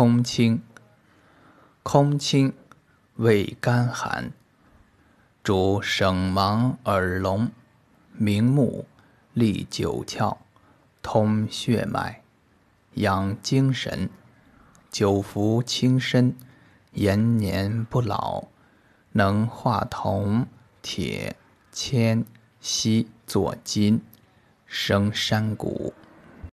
空清，空清，味甘寒，主省盲耳聋，明目，利九窍，通血脉，养精神，久服轻身，延年不老，能化铜、铁、铅、锡作金，生山谷。